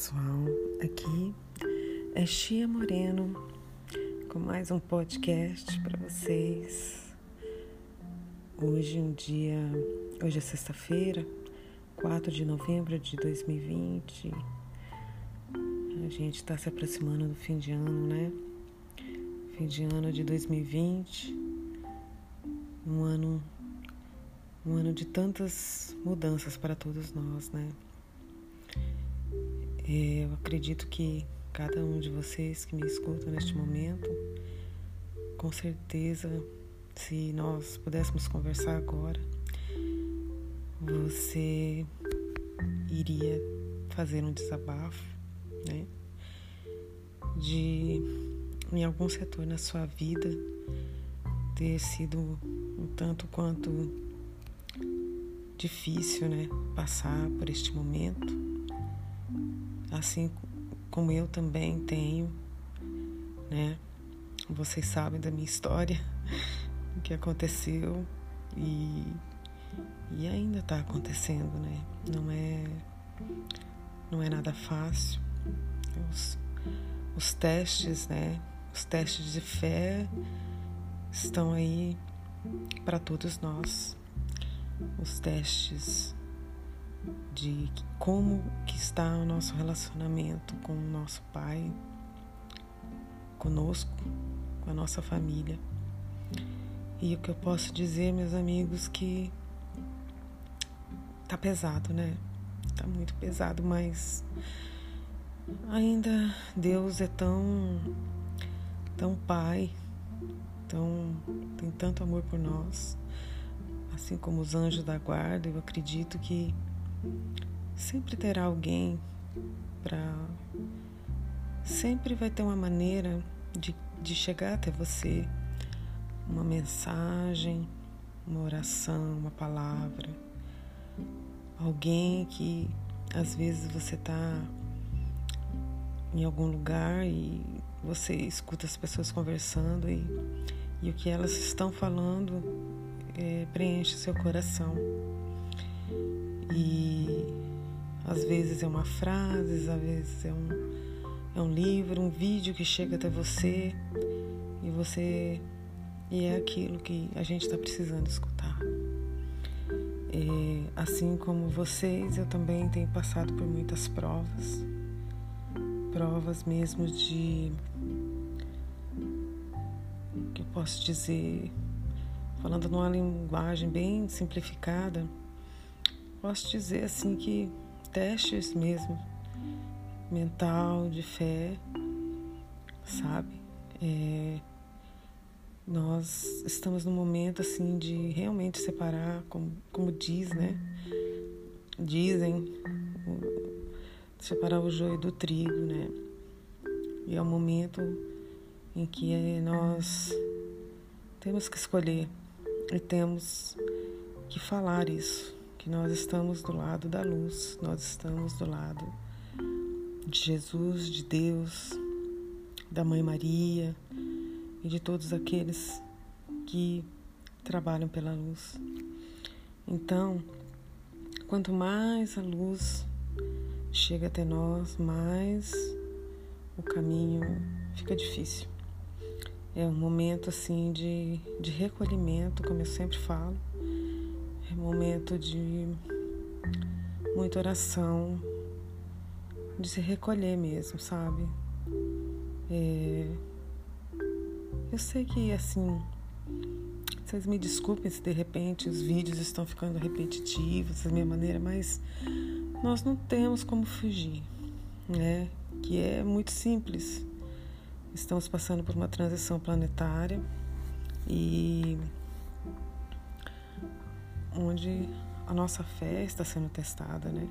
pessoal, aqui é Chia Moreno com mais um podcast para vocês. Hoje um dia, hoje é sexta-feira, 4 de novembro de 2020. A gente está se aproximando do fim de ano, né? Fim de ano de 2020. Um ano um ano de tantas mudanças para todos nós, né? Eu acredito que cada um de vocês que me escuta neste momento, com certeza, se nós pudéssemos conversar agora, você iria fazer um desabafo, né? De em algum setor na sua vida ter sido um tanto quanto difícil, né? Passar por este momento assim como eu também tenho, né? Vocês sabem da minha história, o que aconteceu e, e ainda está acontecendo, né? Não é, não é nada fácil. Os, os testes, né? Os testes de fé estão aí para todos nós. Os testes de como que está o nosso relacionamento com o nosso pai, conosco, com a nossa família. E o que eu posso dizer, meus amigos, que tá pesado, né? Tá muito pesado, mas ainda Deus é tão tão pai, tão tem tanto amor por nós, assim como os anjos da guarda, eu acredito que sempre terá alguém para. Sempre vai ter uma maneira de, de chegar até você, uma mensagem, uma oração, uma palavra. Alguém que às vezes você está em algum lugar e você escuta as pessoas conversando e, e o que elas estão falando é, preenche seu coração. E às vezes é uma frase, às vezes é um, é um livro, um vídeo que chega até você e você e é aquilo que a gente está precisando escutar. É, assim como vocês, eu também tenho passado por muitas provas, provas mesmo de que eu posso dizer, falando numa linguagem bem simplificada, posso dizer assim que testes mesmo mental de fé, sabe? É, nós estamos num momento assim de realmente separar, como, como diz, né? Dizem separar o joio do trigo, né? E é o momento em que nós temos que escolher e temos que falar isso que nós estamos do lado da luz, nós estamos do lado de Jesus, de Deus, da Mãe Maria e de todos aqueles que trabalham pela luz. Então, quanto mais a luz chega até nós, mais o caminho fica difícil. É um momento assim de, de recolhimento, como eu sempre falo momento de muita oração, de se recolher mesmo, sabe? É... Eu sei que assim, vocês me desculpem se de repente os vídeos estão ficando repetitivos da minha maneira, mas nós não temos como fugir, né? Que é muito simples. Estamos passando por uma transição planetária e onde a nossa fé está sendo testada, né?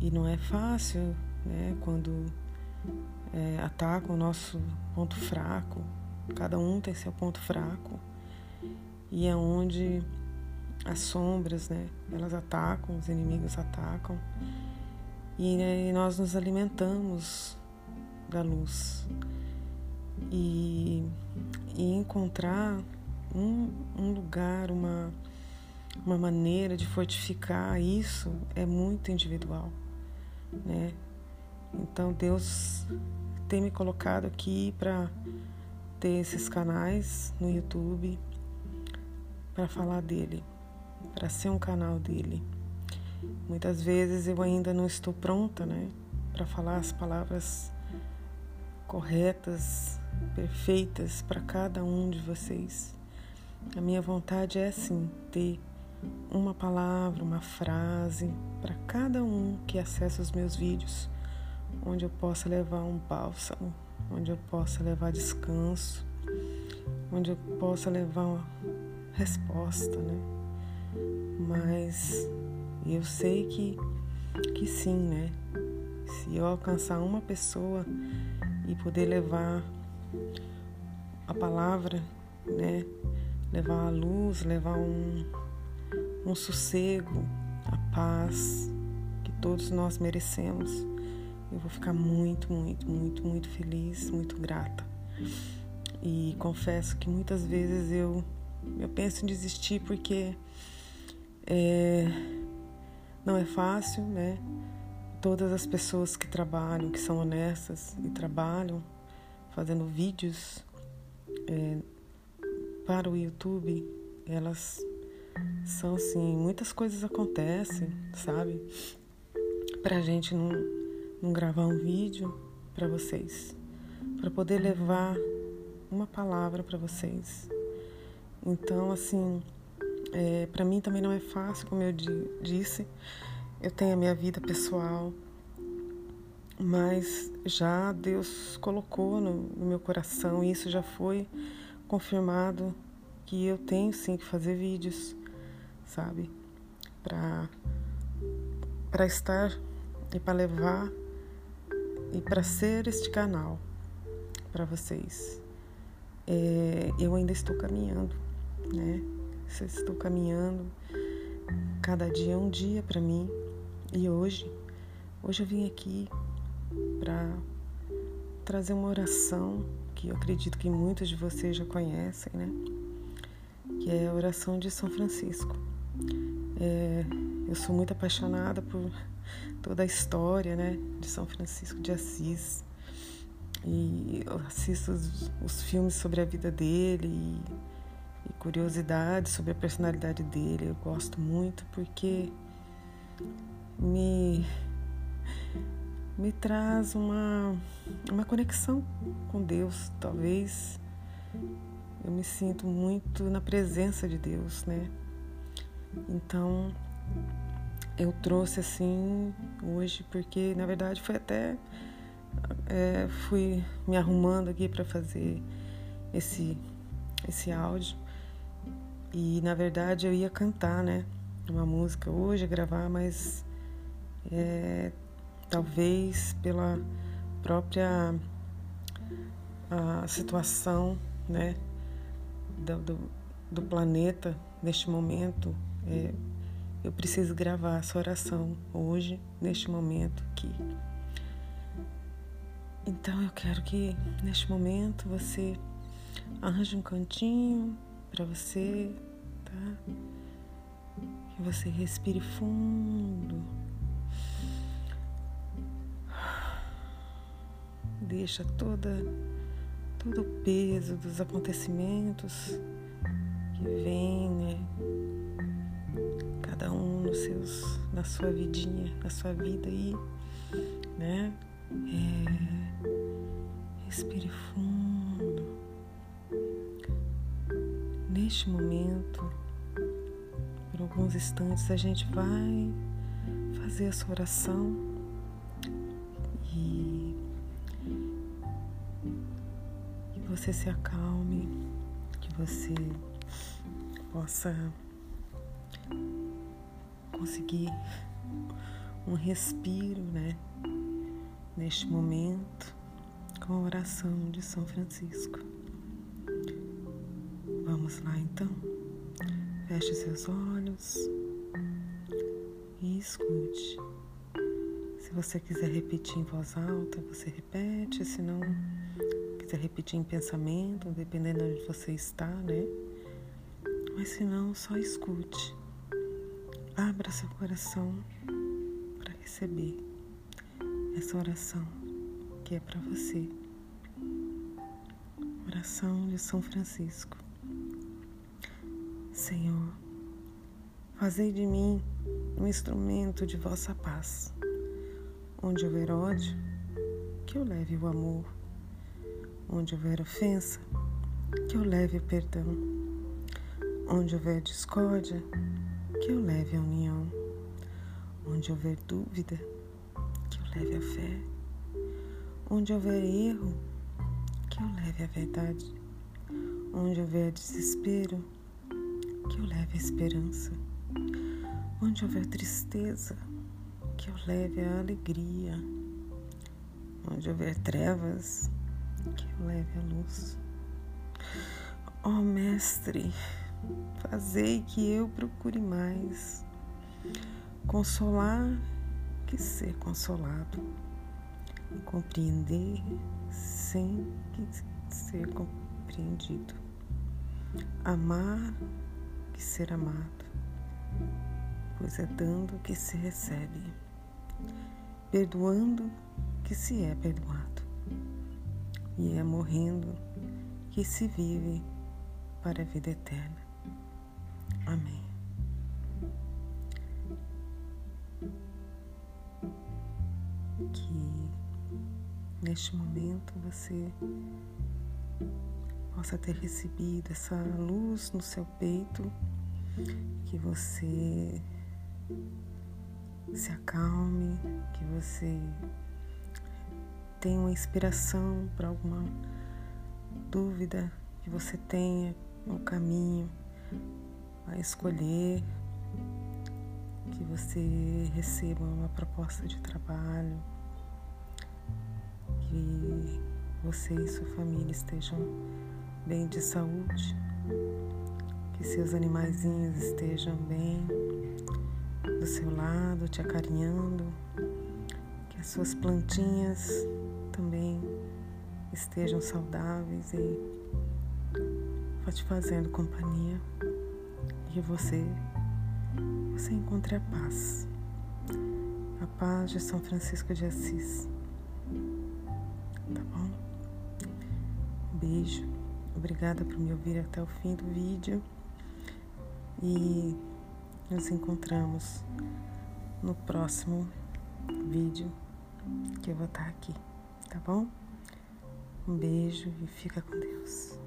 E não é fácil, né? Quando é, atacam o nosso ponto fraco, cada um tem seu ponto fraco, e é onde as sombras, né? Elas atacam, os inimigos atacam, e, né, e nós nos alimentamos da luz. E, e encontrar um, um lugar, uma uma maneira de fortificar isso é muito individual, né? Então Deus tem me colocado aqui para ter esses canais no YouTube para falar dele, para ser um canal dele. Muitas vezes eu ainda não estou pronta, né, para falar as palavras corretas, perfeitas para cada um de vocês. A minha vontade é assim, ter uma palavra, uma frase para cada um que acessa os meus vídeos, onde eu possa levar um bálsamo, onde eu possa levar descanso, onde eu possa levar uma resposta, né? Mas eu sei que, que sim, né? Se eu alcançar uma pessoa e poder levar a palavra, né? Levar a luz, levar um, um sossego, a paz que todos nós merecemos. Eu vou ficar muito, muito, muito, muito feliz, muito grata. E confesso que muitas vezes eu, eu penso em desistir porque é, não é fácil, né? Todas as pessoas que trabalham, que são honestas e trabalham fazendo vídeos é, para o YouTube, elas são assim, muitas coisas acontecem, sabe? Pra gente não, não gravar um vídeo para vocês, para poder levar uma palavra para vocês. Então, assim, é, para mim também não é fácil, como eu disse. Eu tenho a minha vida pessoal, mas já Deus colocou no, no meu coração, e isso já foi confirmado que eu tenho sim que fazer vídeos sabe? Para para estar e para levar e para ser este canal para vocês. É, eu ainda estou caminhando, né? estou caminhando. Cada dia é um dia para mim. E hoje, hoje eu vim aqui para trazer uma oração que eu acredito que muitos de vocês já conhecem, né? Que é a oração de São Francisco. É, eu sou muito apaixonada por toda a história né, de São Francisco de Assis. E eu assisto os, os filmes sobre a vida dele e, e curiosidades sobre a personalidade dele. Eu gosto muito porque me, me traz uma, uma conexão com Deus. Talvez eu me sinto muito na presença de Deus, né? Então, eu trouxe assim hoje porque na verdade foi até é, fui me arrumando aqui para fazer esse esse áudio. E na verdade eu ia cantar né uma música hoje gravar mas é, talvez pela própria a situação né do, do, do planeta neste momento é, eu preciso gravar essa oração hoje, neste momento aqui. Então eu quero que neste momento você arranje um cantinho para você, tá? Que você respire fundo. Deixa toda todo o peso dos acontecimentos que vem, né? Cada um nos seus, na sua vidinha, na sua vida aí, né? É, respire fundo. Neste momento, por alguns instantes, a gente vai fazer essa oração e que você se acalme, que você possa conseguir um respiro, né? Neste momento, com a oração de São Francisco. Vamos lá então. Feche seus olhos e escute. Se você quiser repetir em voz alta, você repete. Se não quiser repetir em pensamento, dependendo de onde você está, né? Mas se não, só escute. Abra seu coração para receber. essa oração que é para você. Oração de São Francisco. Senhor, fazei de mim um instrumento de vossa paz. Onde houver ódio, que eu leve o amor. Onde houver ofensa, que eu leve o perdão. Onde houver discórdia, que eu leve a união. Onde houver dúvida, que eu leve a fé. Onde houver erro, que eu leve a verdade. Onde houver desespero, que eu leve a esperança. Onde houver tristeza, que eu leve a alegria. Onde houver trevas, que eu leve a luz. Ó oh, Mestre, fazei que eu procure mais. Consolar que ser consolado, compreender sem ser compreendido, amar que ser amado, pois é dando que se recebe, perdoando que se é perdoado, e é morrendo que se vive para a vida eterna. Amém. Que neste momento você possa ter recebido essa luz no seu peito, que você se acalme, que você tenha uma inspiração para alguma dúvida que você tenha no caminho a escolher, que você receba uma proposta de trabalho, que você e sua família estejam bem de saúde, que seus animaizinhos estejam bem do seu lado, te acarinhando, que as suas plantinhas também estejam saudáveis e te fazendo companhia que você você encontre a paz. A paz de São Francisco de Assis. Tá bom? Um beijo. Obrigada por me ouvir até o fim do vídeo. E nos encontramos no próximo vídeo que eu vou estar aqui, tá bom? Um beijo e fica com Deus.